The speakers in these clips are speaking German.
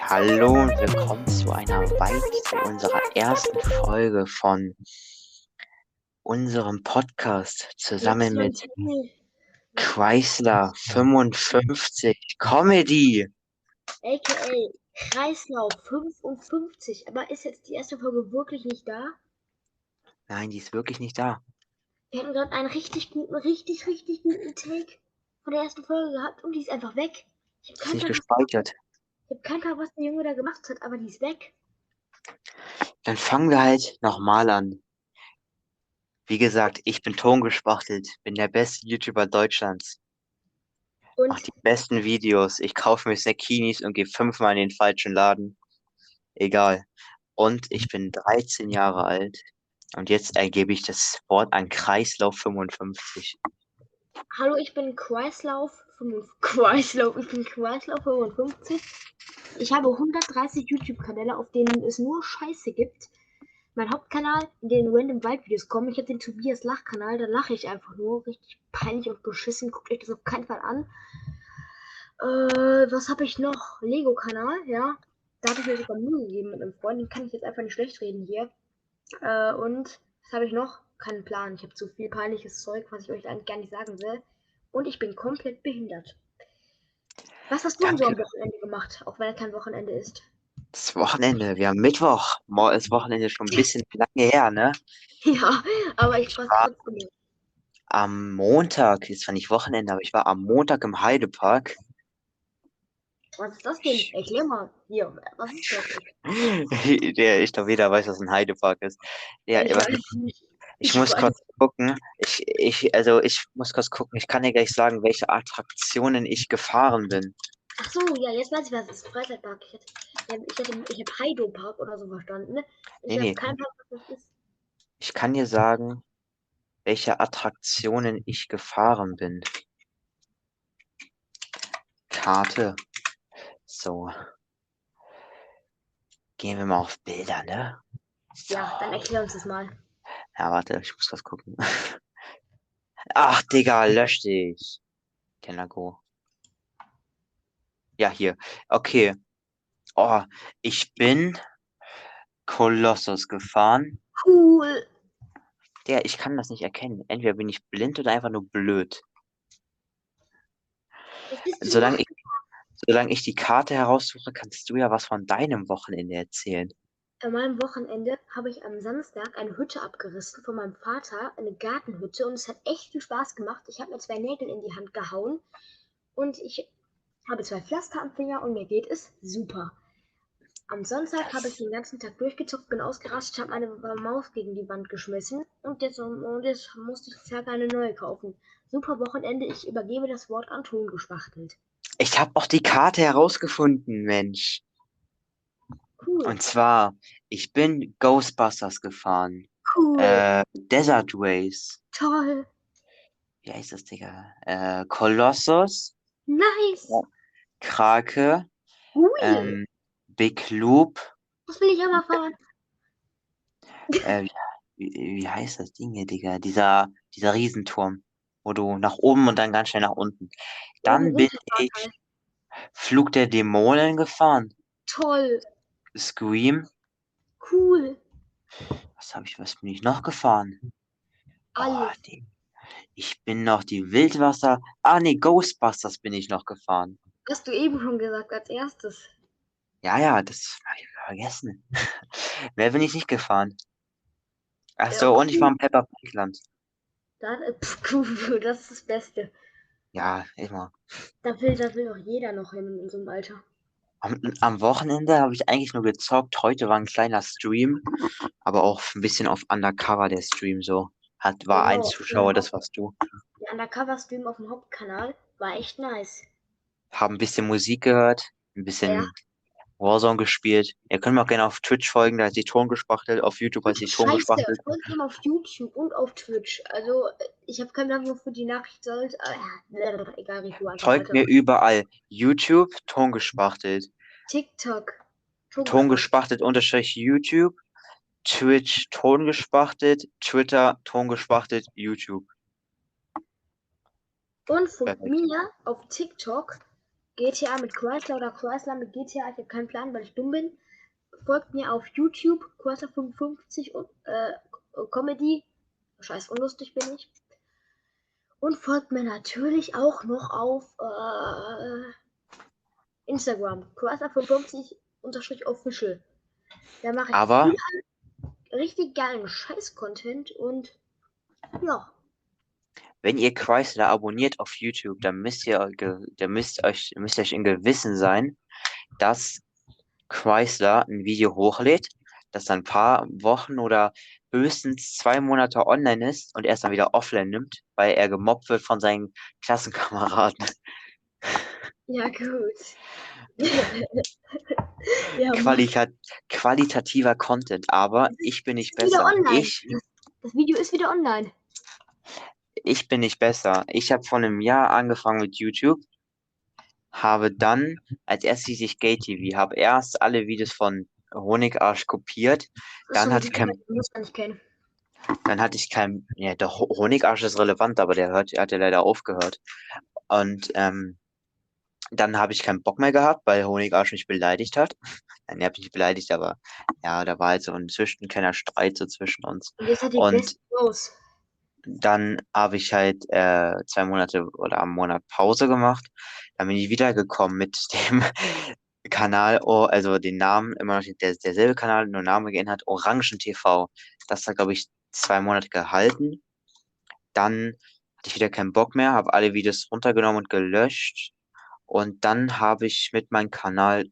Hallo und willkommen zu einer weiteren, unserer ersten Folge von unserem Podcast zusammen mit Chrysler 55 Comedy. AKA Kreislauf 55. Aber ist jetzt die erste Folge wirklich nicht da? Nein, die ist wirklich nicht da. Wir hatten gerade einen richtig guten, richtig, richtig guten Take von der ersten Folge gehabt und die ist einfach weg. Ich Ist habe nicht keinen gespeichert. kein Plan, was der Junge da gemacht hat, aber die ist weg. Dann fangen wir halt nochmal an. Wie gesagt, ich bin tongespachtelt, bin der beste YouTuber Deutschlands. Und Mach die besten Videos. Ich kaufe mir Snackinis und gehe fünfmal in den falschen Laden. Egal. Und ich bin 13 Jahre alt. Und jetzt ergebe ich das Wort an Kreislauf 55. hallo, ich bin Kreislauf 55. Kreislauf, ich bin Kreislauf 55. Ich habe 130 YouTube-Kanäle, auf denen es nur Scheiße gibt. Mein Hauptkanal, in den random Waldvideos kommen. Ich habe den Tobias Lach-Kanal, da lache ich einfach nur. Richtig peinlich und beschissen. Guckt euch das auf keinen Fall an. Äh, was habe ich noch? Lego-Kanal, ja. Da habe ich mir sogar Mühe gegeben mit einem Freund. Den kann ich jetzt einfach nicht schlecht reden hier. Äh, und was habe ich noch? Keinen Plan. Ich habe zu viel peinliches Zeug, was ich euch eigentlich gar nicht sagen will. Und ich bin komplett behindert. Was hast du so am. Wochenende gemacht, auch wenn es kein Wochenende ist? Das Wochenende, wir haben Mittwoch. Morgen ist Wochenende schon ein bisschen lange her, ne? Ja, aber ich weiß war-. Am Montag, jetzt war nicht Wochenende, aber ich war am Montag im Heidepark. Was ist das denn? Erklär mal. Hier, was ist das? Der, ich glaube, jeder weiß, was ein Heidepark ist. Ja, ich ich ich muss kurz gucken. Ich, ich, also ich muss kurz gucken. Ich kann dir gleich sagen, welche Attraktionen ich gefahren bin. Ach so, ja, jetzt weiß ich, was ist. Freizeitpark. Ich hätte, ich hätte, ich habe Heido-Park oder so verstanden. Ne? Ich Nee, nee. Plan, was das ist. Ich kann dir sagen, welche Attraktionen ich gefahren bin. Karte. So. Gehen wir mal auf Bilder, ne? Ja, dann So. erklär uns das mal. Ja, warte, ich muss kurz gucken. Ach, Digga, lösch dich. Kenner go. Ja, hier. Okay. Oh, ich bin Kolossus gefahren. Cool. Der, ich kann das nicht erkennen. Entweder bin ich blind oder einfach nur blöd. Solange ich, solange ich die Karte heraussuche, kannst du ja was von deinem Wochenende erzählen. An meinem Wochenende habe ich am Samstag eine Hütte abgerissen von meinem Vater, eine Gartenhütte, und es hat echt viel Spaß gemacht. Ich habe mir zwei Nägel in die Hand gehauen und ich habe zwei Pflaster am Finger und mir geht es super. Am Sonntag habe ich den ganzen Tag durchgezockt, bin ausgerastet, habe meine Maus gegen die Wand geschmissen und jetzt, und jetzt musste ich circa eine neue kaufen. Super Wochenende, ich übergebe das Wort an Ton gespachtelt. Ich habe auch die Karte herausgefunden, Mensch. Cool, Und zwar, ich bin Ghostbusters gefahren. cool, Äh, Desert Ways. toll, Wie heißt das, Digga? Äh, Kolossus, nice, Ja. Krake, cool. ähm, Big Loop. das will ich aber fahren. Äh, wie, wie, heißt das Ding hier, Digga? Dieser, dieser Riesenturm, wo du nach oben und dann ganz schnell nach unten. Dann Oben bin ich. Flug der Dämonen gefahren. Toll, Scream. cool, Was habe ich, was bin ich noch gefahren? Oh, alles. die, ich bin noch die Wildwasser. Ah, nee, Ghostbusters bin ich noch gefahren. Hast du eben schon gesagt als erstes. Ja, ja, das habe ich vergessen. Mehr bin ich nicht gefahren. Ach Ja, so, und ich okay. war im Pepper Pig Land. Da, äh, das ist das Beste. Ja, immer. Da will, da will doch jeder noch hin in unserem Alter. Am, am Wochenende habe ich eigentlich nur gezockt. Heute war ein kleiner Stream, aber auch ein bisschen auf Undercover der Stream so. Hat, war ein Genau, Zuschauer, genau. das warst du. Der Undercover-Stream auf dem Hauptkanal war echt nice. Haben ein bisschen Musik gehört, ein bisschen Ja. Warzone gespielt. Ihr könnt mir auch gerne auf Twitch folgen, da ist die Ton gespachtelt. Auf YouTube heißt die Ton Scheiße, gespachtelt. folgt ihm auf YouTube und auf Twitch. Also, ich habe keinen Plan, wofür die Nachricht sollt. Äh, egal, ich einfach Folgt mir überall. YouTube, Ton gespachtelt. TikTok. Ton gespachtelt unterstrich YouTube. Twitch, Ton gespachtelt. Twitter, Ton gespachtelt. YouTube. Und Perfekt. mir auf TikTok GTA mit Chrysler oder Chrysler mit GTA. Ich habe keinen Plan, weil ich dumm bin. Folgt mir auf YouTube, Chrysler55 und äh, Comedy. Scheiß unlustig bin ich. Und folgt mir natürlich auch noch auf äh, Instagram, Chrysler55 unterstrich official. Da mache ich Aber richtig geilen Scheiß-Content und ja. Wenn ihr Chrysler abonniert auf YouTube, dann müsst ihr, dann müsst euch, müsst euch in Gewissen sein, dass Chrysler ein Video hochlädt, das dann ein paar Wochen oder höchstens zwei Monate online ist und erst dann wieder offline nimmt, weil er gemobbt wird von seinen Klassenkameraden. Ja, gut. ja. Qualita qualitativer Content, aber ich bin nicht besser. Ich, das Video ist wieder online. Ich bin nicht besser. Ich habe vor einem Jahr angefangen mit YouTube, habe dann als erstes ich Gay TV, habe erst alle Videos von Honigarsch kopiert, Dann Achso, hat die kein- kann ich- kennen. dann hatte ich kein, ja, der Ho- Honigarsch ist relevant, aber der hört, hat ja leider aufgehört. Und ähm, dann habe ich keinen Bock mehr gehabt, weil Honigarsch mich beleidigt hat. Nein, er hat mich nicht beleidigt, aber ja, da war halt so ein zwischen kleiner Streit so zwischen uns. Und jetzt hat die Und- los. Dann habe ich halt äh, zwei Monate oder einen Monat Pause gemacht. Dann bin ich wiedergekommen mit dem Kanal, also den Namen, immer noch der, derselbe Kanal, nur Name geändert, Orangen TV. Das hat, glaube ich, zwei Monate gehalten. Dann hatte ich wieder keinen Bock mehr, habe alle Videos runtergenommen und gelöscht. Und dann habe ich mit meinem Kanal,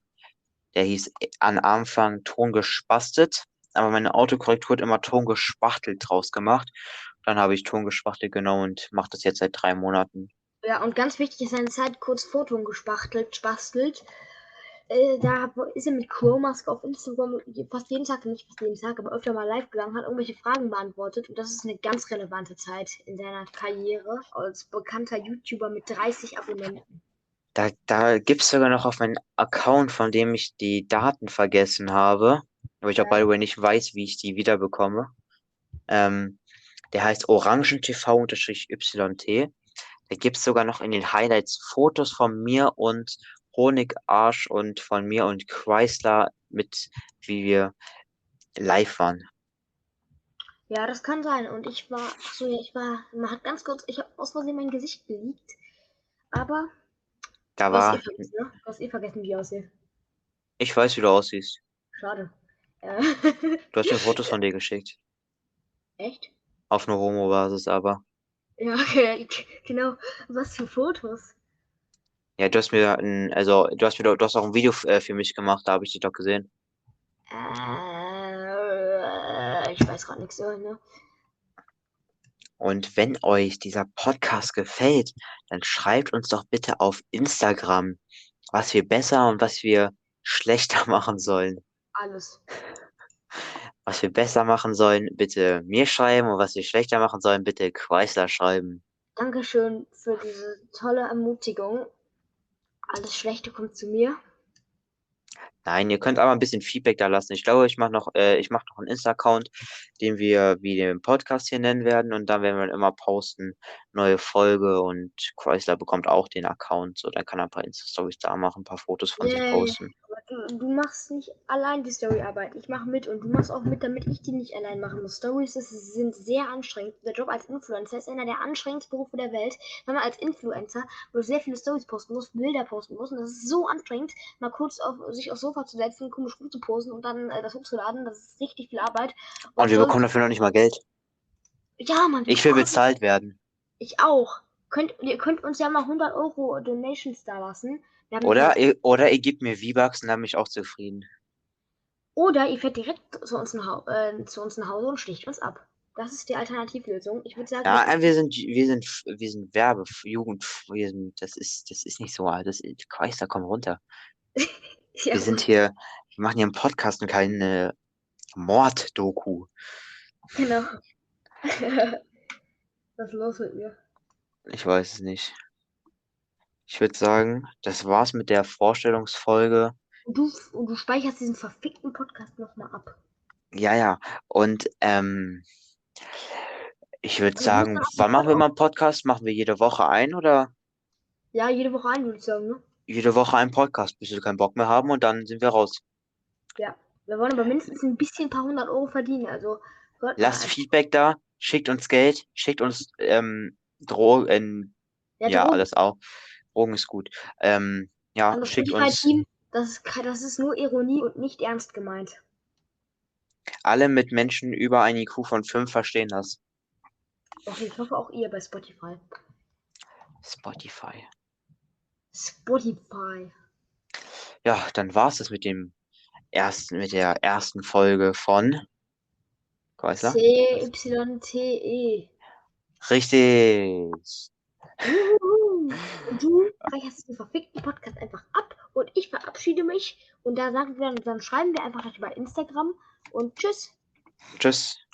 der hieß am Anfang Ton gespastet, aber meine Autokorrektur hat immer Ton gespachtelt draus gemacht. Dann habe ich Ton gespachtelt genommen und mache das jetzt seit drei Monaten. Ja, und ganz wichtig ist seine Zeit kurz Foto gespachtelt, spastelt. Äh, da ist er mit Chromask auf Instagram fast jeden Tag, nicht fast jeden Tag, aber öfter mal live gegangen, hat irgendwelche Fragen beantwortet. Und das ist eine ganz relevante Zeit in seiner Karriere als bekannter YouTuber mit 30 Abonnenten. Da, da gibt es sogar noch auf meinem Account, von dem ich die Daten vergessen habe, aber ich auch by the way nicht weiß, wie ich die wiederbekomme. Ähm, der heißt orangentv-yt. Da gibt es sogar noch in den Highlights Fotos von mir und Honigarsch und von mir und Chrysler mit, wie wir live waren. Ja, das kann sein. Und ich war, so, ja, ich war, man hat ganz kurz, ich habe aus Versehen mein Gesicht geleakt. Aber Da du hast, war, eh vergessen, ne? du hast eh vergessen, wie ich aussehe. ich weiß, wie du aussiehst. Schade. Äh, Du hast mir Fotos von dir geschickt. Echt? Auf einer Homo-Basis, aber. Ja, okay, genau. Was für Fotos? Ja, du hast mir ein, also du hast mir du hast auch ein Video äh, für mich gemacht, da habe ich dich doch gesehen. Äh, ich weiß gerade nichts, ne? Und wenn euch dieser Podcast gefällt, dann schreibt uns doch bitte auf Instagram, was wir besser und was wir schlechter machen sollen. Alles. Was wir besser machen sollen, bitte mir schreiben und was wir schlechter machen sollen, bitte Chrysler schreiben. Dankeschön für diese tolle Ermutigung. Alles Schlechte kommt zu mir. Nein, ihr könnt aber ein bisschen Feedback da lassen. Ich glaube, ich mache noch, äh, ich mache noch einen Insta-Account, den wir wie den Podcast hier nennen werden und dann werden wir immer posten, neue Folge und Chrysler bekommt auch den Account, so dann kann er ein paar Insta-Stories da machen, ein paar Fotos von sich Yay. posten. Du, du machst nicht allein die Storyarbeit. Ich mache mit und du machst auch mit, damit ich die nicht allein machen muss. Stories ist, sind sehr anstrengend. Der Job als Influencer ist einer der anstrengendsten Berufe der Welt. Wenn man als Influencer, wo du sehr viele Stories posten musst, Bilder posten musst und das ist so anstrengend, mal kurz auf, sich aufs Sofa zu setzen, komisch gut zu posen und dann äh, das hochzuladen, das ist richtig viel Arbeit. Und wir sonst- bekommen dafür noch nicht mal Geld. Ja, Mann. Ich will bezahlt werden. Ich auch. Könnt, ihr könnt uns ja mal 100 Euro Donations da lassen. Oder ihr, oder ihr gebt mir V-Bucks und dann bin ich auch zufrieden. Oder ihr fährt direkt zu uns, nach, äh, zu uns nach Hause und sticht uns ab. Das ist die Alternativlösung. Ich würde sagen, Ja, wir- äh, wir sind, wir sind, wir sind Werbe, Jugend, wir sind, das ist, das ist nicht so alt. Das ist, Chrysler, komm runter. ja, Wir sind hier, wir machen hier einen Podcast und keine Mord-Doku. genau. Was ist los mit mir? Ich weiß es nicht. Ich würde sagen, das war's mit der Vorstellungsfolge. Und du, und du speicherst diesen verfickten Podcast nochmal ab. Ja, ja. Und ähm, ich würde Also sagen, wann machen wir mal einen Podcast? Machen wir jede Woche ein oder? Ja, jede Woche ein, würde ich sagen, ne? jede Woche einen Podcast, bis wir keinen Bock mehr haben und dann sind wir raus. Wir wollen aber mindestens ein bisschen ein paar hundert Euro verdienen. Also mal Lasst einfach. Feedback da, schickt uns Geld, schickt uns ähm, Drogen, Ja, ja, Drogen- alles auch. Drogen ist gut. Ähm, ja, das schickt uns Spotify-Team, das ist, das ist nur Ironie und nicht ernst gemeint. alle mit Menschen über ein IQ von 5 verstehen das. Okay, ich hoffe auch ihr bei Spotify. Spotify. Spotify. Ja, dann war's das mit dem ersten, mit der ersten Folge von Kreisler. C-Y-T-E. Richtig. Und du reicherst den verfickten Podcast einfach ab und ich verabschiede mich. Und da sagen wir dann, dann schreiben wir einfach gleich über Instagram und tschüss. Tschüss.